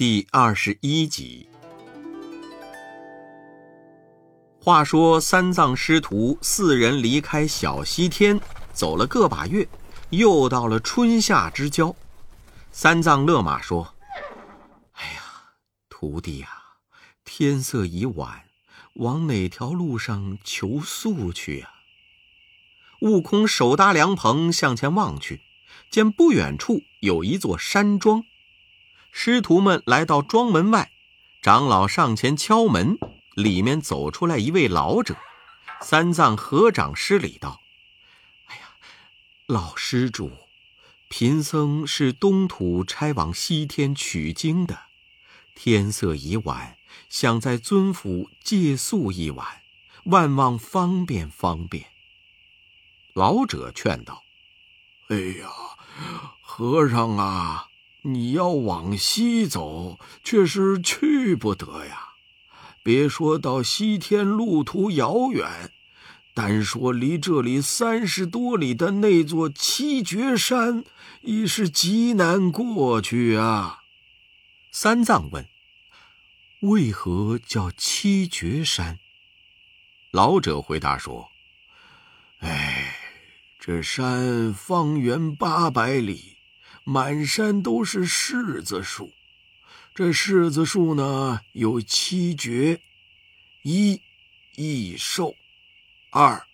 第二十一集。话说三藏师徒四人离开小西天，走了个把月，又到了春夏之交。三藏勒马说：“哎呀，徒弟呀，天色已晚，往哪条路上求宿去呀？”悟空手搭凉棚向前望去，见不远处有一座山庄。师徒们来到庄门外，长老上前敲门，里面走出来一位老者。三藏合掌施礼道：“哎呀，老施主，贫僧是东土差往西天取经的，天色已晚，想在尊府借宿一晚，万望方便方便。”老者劝道：“哎呀，和尚啊！”你要往西走，却是去不得呀！别说到西天路途遥远，单说离这里三十多里的那座七绝山，已是极难过去啊。三藏问：“为何叫七绝山？”老者回答说：“哎，这山方圆八百里。”满山都是柿子树，这柿子树呢有七绝：一易瘦；二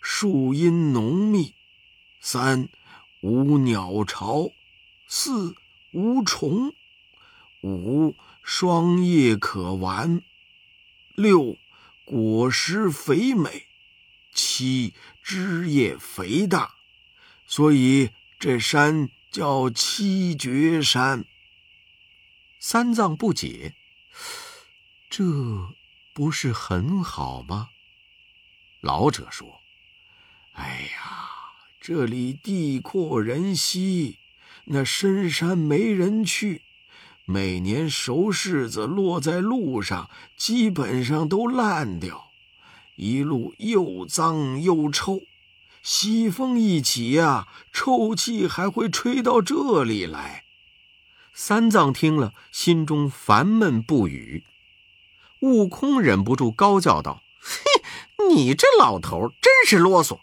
树荫浓密；三无鸟巢；四无虫；五霜叶可玩；六果实肥美；七枝叶肥大。所以这山。叫七绝山。三藏不解，这不是很好吗？老者说：“哎呀，这里地阔人稀，那深山没人去，每年熟柿子落在路上，基本上都烂掉，一路又脏又臭。”西风一起呀，臭气还会吹到这里来。三藏听了，心中烦闷不语。悟空忍不住高叫道：“嘿，你这老头真是啰嗦！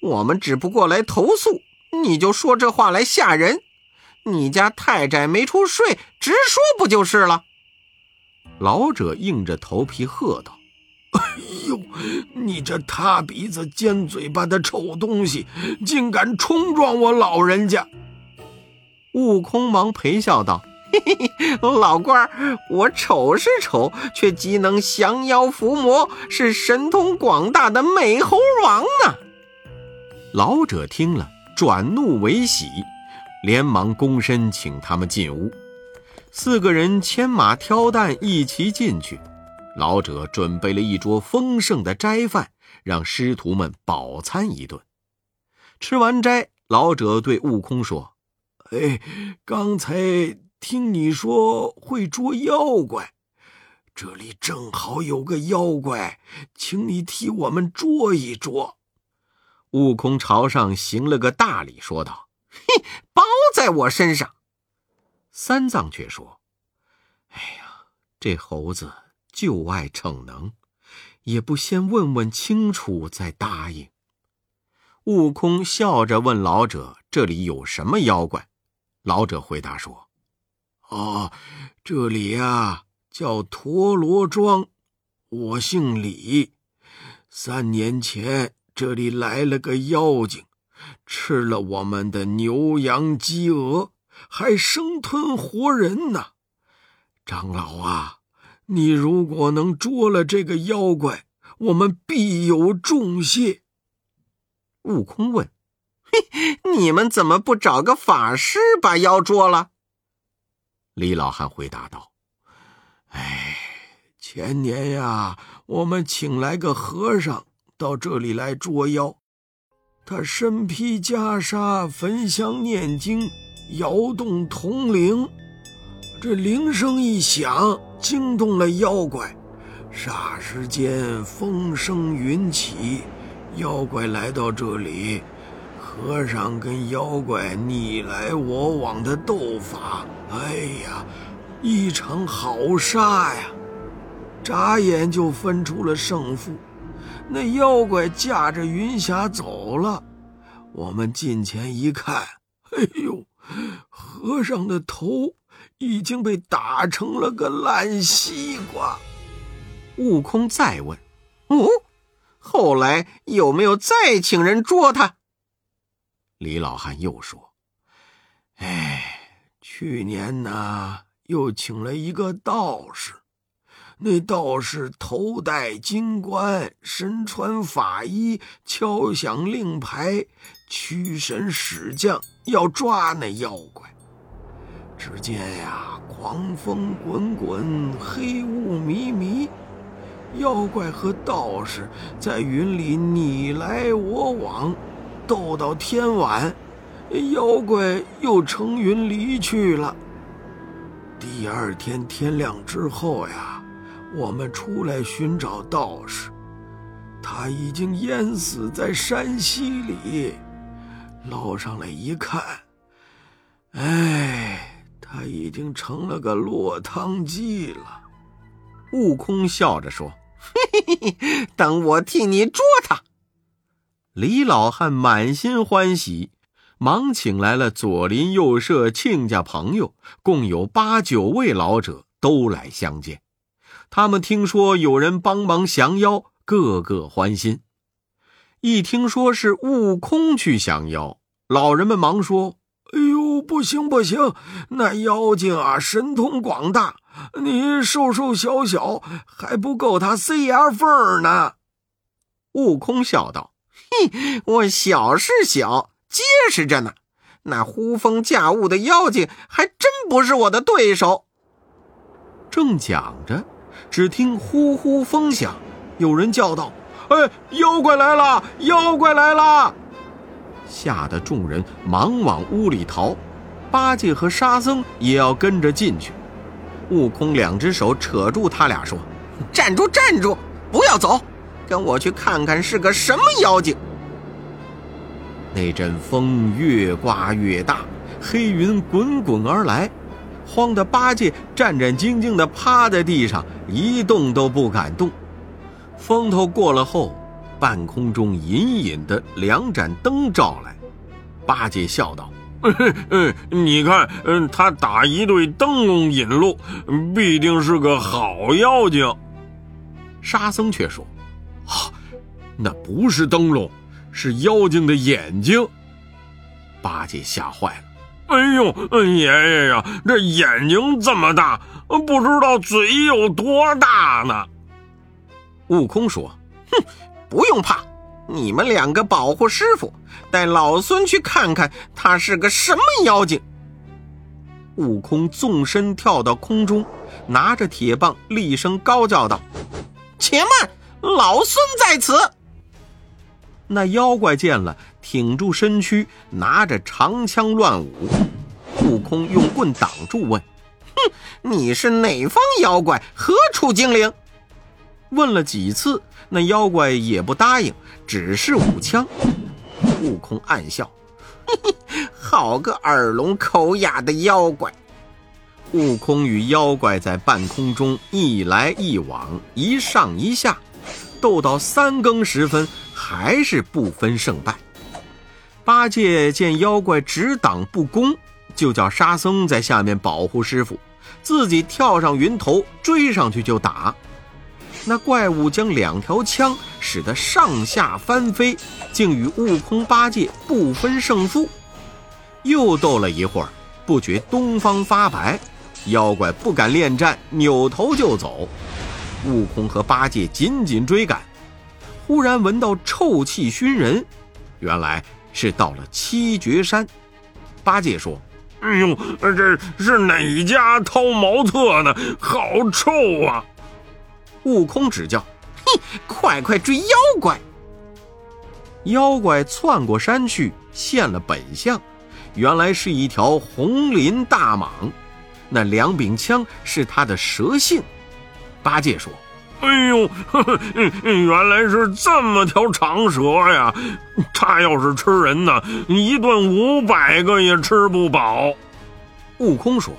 我们只不过来投诉，你就说这话来吓人。你家太宅没处睡，直说不就是了？”老者硬着头皮喝道。你这塌鼻子尖嘴巴的臭东西，竟敢冲撞我老人家！悟空忙陪笑道：“嘿嘿嘿，老官儿，我丑是丑，却极能降妖伏魔，是神通广大的美猴王呢。”老者听了，转怒为喜，连忙躬身请他们进屋。四个人牵马挑担，一齐进去。老者准备了一桌丰盛的斋饭，让师徒们饱餐一顿。吃完斋，老者对悟空说：“哎，刚才听你说会捉妖怪，这里正好有个妖怪，请你替我们捉一捉。”悟空朝上行了个大礼，说道：“嘿，包在我身上。”三藏却说：“哎呀，这猴子……”就爱逞能，也不先问问清楚再答应。悟空笑着问老者：“这里有什么妖怪？”老者回答说：“哦，这里呀叫陀螺庄，我姓李。三年前这里来了个妖精，吃了我们的牛羊鸡鹅，还生吞活人呢。长老啊！”你如果能捉了这个妖怪，我们必有重谢。悟空问：“嘿，你们怎么不找个法师把妖捉了？”李老汉回答道：“哎，前年呀，我们请来个和尚到这里来捉妖，他身披袈裟，焚香念经，摇动铜铃。”这铃声一响，惊动了妖怪，霎时间风声云起，妖怪来到这里，和尚跟妖怪你来我往的斗法，哎呀，一场好杀呀！眨眼就分出了胜负。那妖怪驾着云霞走了，我们近前一看，哎呦，和尚的头已经被打成了个烂西瓜。悟空再问：“哦，后来有没有再请人捉他？”李老汉又说：“哎，去年呢，又请了一个道士。那道士头戴金冠，身穿法衣，敲响令牌，驱神使将，要抓那妖怪。只见呀，狂风滚滚，黑雾迷迷。”妖怪和道士在云里你来我往，斗到天晚，妖怪又乘云离去了。第二天天亮之后呀，我们出来寻找道士，他已经淹死在山溪里。捞上来一看，哎，他已经成了个落汤鸡了。悟空笑着说。嘿嘿嘿，等我替你捉他。李老汉满心欢喜，忙请来了左邻右舍、亲家朋友，共有八九位老者都来相见。他们听说有人帮忙降妖，个个欢心。一听说是悟空去降妖，老人们忙说。不行不行！那妖精啊，神通广大，你瘦瘦小小，还不够他塞牙缝呢。悟空笑道：“ 嘿，我小是小，结实着呢。那呼风驾雾的妖精，还真不是我的对手。”正讲着，只听呼呼风响，有人叫道：“哎，妖怪来了！妖怪来了！”吓得众人忙往屋里逃，八戒和沙僧也要跟着进去。悟空两只手扯住他俩说：“站住，站住，不要走，跟我去看看是个什么妖精。”那阵风越刮越大，黑云滚滚而来，慌得八戒战战兢兢地趴在地上，一动都不敢动。风头过了后。半空中隐隐的两盏灯照来，八戒笑道：“嗯 嗯，你看，嗯，他打一对灯笼引路，必定是个好妖精。”沙僧却说：“啊，那不是灯笼，是妖精的眼睛。”八戒吓坏了：“哎呦，爷爷呀，这眼睛这么大，不知道嘴有多大呢？”悟空说：“哼。”不用怕，你们两个保护师傅，带老孙去看看他是个什么妖精。悟空纵身跳到空中，拿着铁棒，厉声高叫道：“且慢，老孙在此！”那妖怪见了，挺住身躯，拿着长枪乱舞。悟空用棍挡住，问：“哼，你是哪方妖怪？何处精灵？”问了几次。那妖怪也不答应，只是舞枪。悟空暗笑：“嘿嘿，好个耳聋口哑的妖怪！”悟空与妖怪在半空中一来一往，一上一下，斗到三更时分，还是不分胜败。八戒见妖怪只挡不攻，就叫沙僧在下面保护师傅，自己跳上云头追上去就打。那怪物将两条枪使得上下翻飞，竟与悟空、八戒不分胜负。又斗了一会儿，不觉东方发白，妖怪不敢恋战，扭头就走。悟空和八戒紧紧追赶，忽然闻到臭气熏人，原来是到了七绝山。八戒说：“哎呦，这是哪家掏茅厕呢？好臭啊！”悟空指教：“嘿，快快追妖怪！”妖怪窜过山去，现了本相，原来是一条红鳞大蟒。那两柄枪是他的蛇信。八戒说：“哎呦，呵 呵原来是这么条长蛇呀！它要是吃人呢，一顿五百个也吃不饱。”悟空说：“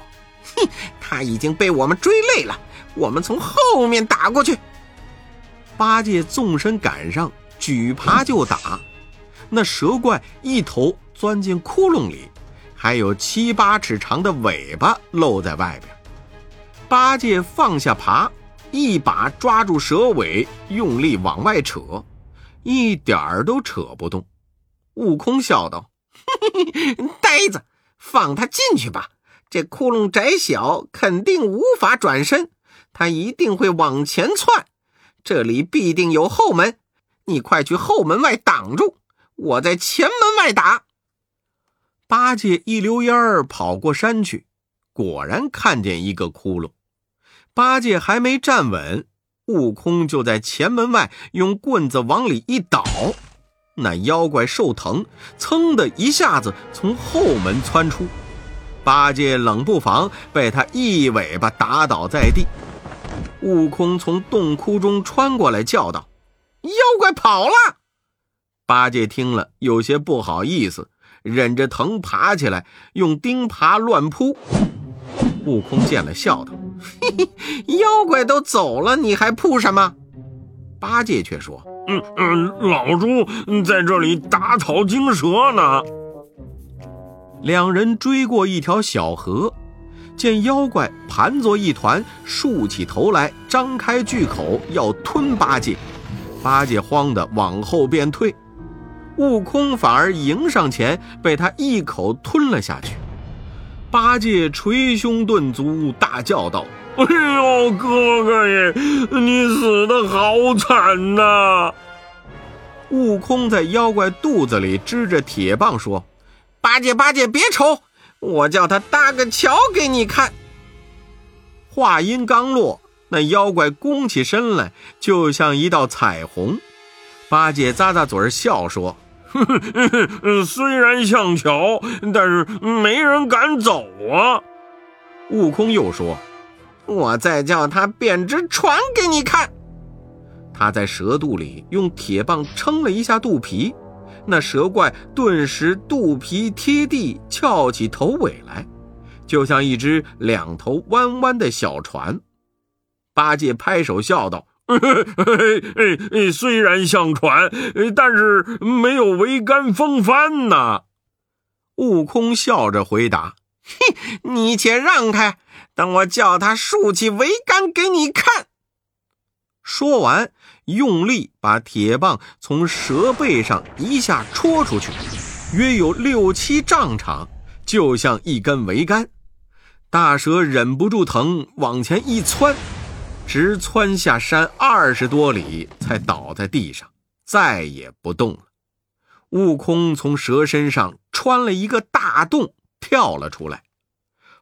哼，他已经被我们追累了，我们从后面打过去。八戒纵身赶上，举耙就打。那蛇怪一头钻进窟窿里，还有七八尺长的尾巴露在外边。八戒放下耙，一把抓住蛇尾，用力往外扯，一点儿都扯不动。悟空笑道：“ 呆子，放他进去吧。这窟窿窄小，肯定无法转身，他一定会往前窜。这里必定有后门，你快去后门外挡住，我在前门外打。”八戒一溜烟儿跑过山去，果然看见一个窟窿。八戒还没站稳，悟空就在前门外用棍子往里一倒，那妖怪受疼，噌的一下子从后门窜出。八戒冷不防被他一尾巴打倒在地。悟空从洞窟中穿过来，叫道：“妖怪跑了！”八戒听了有些不好意思，忍着疼爬起来，用钉耙乱扑。悟空见了，笑道：“嘿嘿，妖怪都走了，你还扑什么？”八戒却说：“嗯嗯，老猪在这里打草惊蛇呢。”两人追过一条小河，见妖怪盘作一团，竖起头来，张开巨口要吞八戒。八戒慌得往后便退，悟空反而迎上前，被他一口吞了下去。八戒捶胸顿足，大叫道：“哎呦，哥哥耶，你死的好惨呐！”悟空在妖怪肚子里支着铁棒说：“八戒，八戒，别愁，我叫他搭个桥给你看。”话音刚落，那妖怪弓起身来，就像一道彩虹。八戒咂咂嘴笑说。虽然像桥，但是没人敢走啊。悟空又说：“我再叫他变只船给你看。”他在蛇肚里用铁棒撑了一下肚皮，那蛇怪顿时肚皮贴地，翘起头尾来，就像一只两头弯弯的小船。八戒拍手笑道。虽然像船，但是没有桅杆风帆呐。悟空笑着回答：“嘿，你且让开，等我叫他竖起桅杆给你看。”说完，用力把铁棒从蛇背上一下戳出去，约有六七丈长，就像一根桅杆。大蛇忍不住疼，往前一窜。直窜下山二十多里，才倒在地上，再也不动了。悟空从蛇身上穿了一个大洞，跳了出来。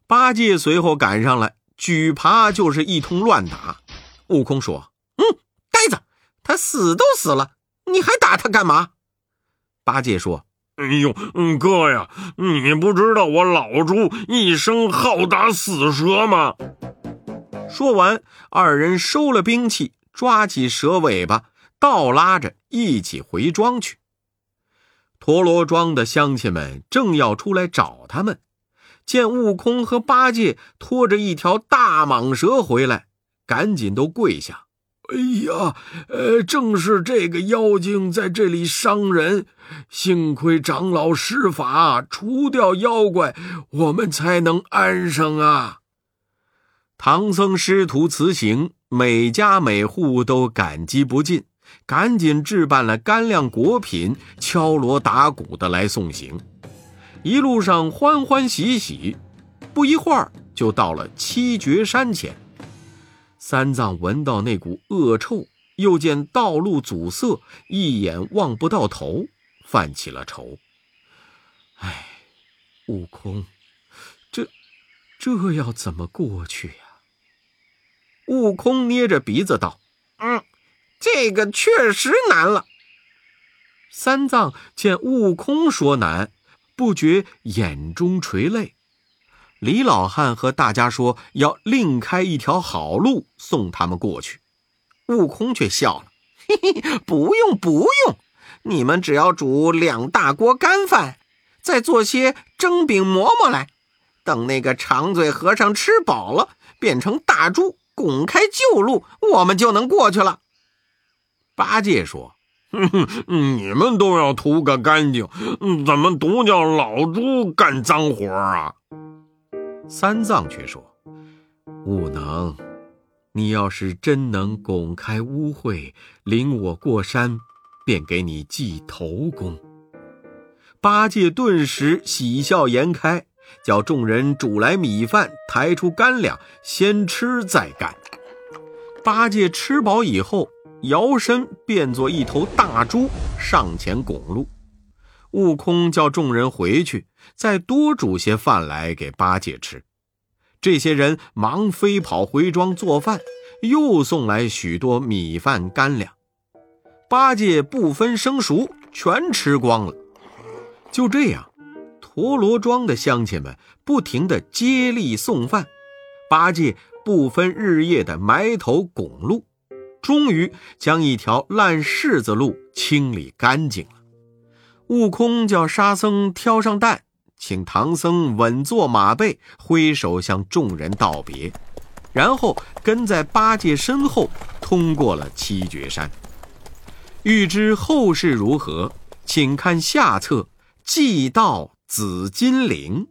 八戒随后赶上来，举耙就是一通乱打。悟空说：“，他死都死了，你还打他干嘛？”八戒说：“哎呦，哥呀，你不知道我老猪一生好打死蛇吗？”说完，二人收了兵器，抓起蛇尾巴，倒拉着一起回庄去。陀螺庄的乡亲们正要出来找他们，见悟空和八戒拖着一条大蟒蛇回来，赶紧都跪下：“哎呀，呃，正是这个妖精在这里伤人，幸亏长老施法除掉妖怪，我们才能安生啊。”唐僧师徒辞行，每家每户都感激不尽，赶紧置办了干粮果品，敲锣打鼓的来送行。一路上欢欢喜喜，不一会儿就到了七绝山前。三藏闻到那股恶臭，又见道路阻塞，一眼望不到头，犯起了愁。唉，悟空，这这要怎么过去呀？悟空捏着鼻子道：“嗯，这个确实难了。”三藏见悟空说难，不觉眼中垂泪。李老汉和大家说要另开一条好路送他们过去，悟空却笑了：“嘿嘿，不用不用，你们只要煮两大锅干饭，再做些蒸饼馍馍来，等那个长嘴和尚吃饱了，变成大猪，拱开旧路，我们就能过去了。八戒说：“哼哼，你们都要图个干净，怎么独叫老猪干脏活啊？”三藏却说：“悟能，你要是真能拱开污秽，领我过山，便给你记头功。”八戒顿时喜笑颜开，叫众人煮来米饭，抬出干粮，先吃再干。八戒吃饱以后，摇身变作一头大猪，上前拱路。悟空叫众人回去，再多煮些饭来给八戒吃。这些人忙飞跑回庄做饭，又送来许多米饭干粮。八戒不分生熟，全吃光了。就这样，陀螺庄的乡亲们不停地接力送饭，八戒不分日夜地埋头拱路，终于将一条烂柿子路清理干净了。悟空叫沙僧挑上担。请唐僧稳坐马背，挥手向众人道别，然后跟在八戒身后通过了七绝山。欲知后事如何，请看下册《祭到紫金陵》。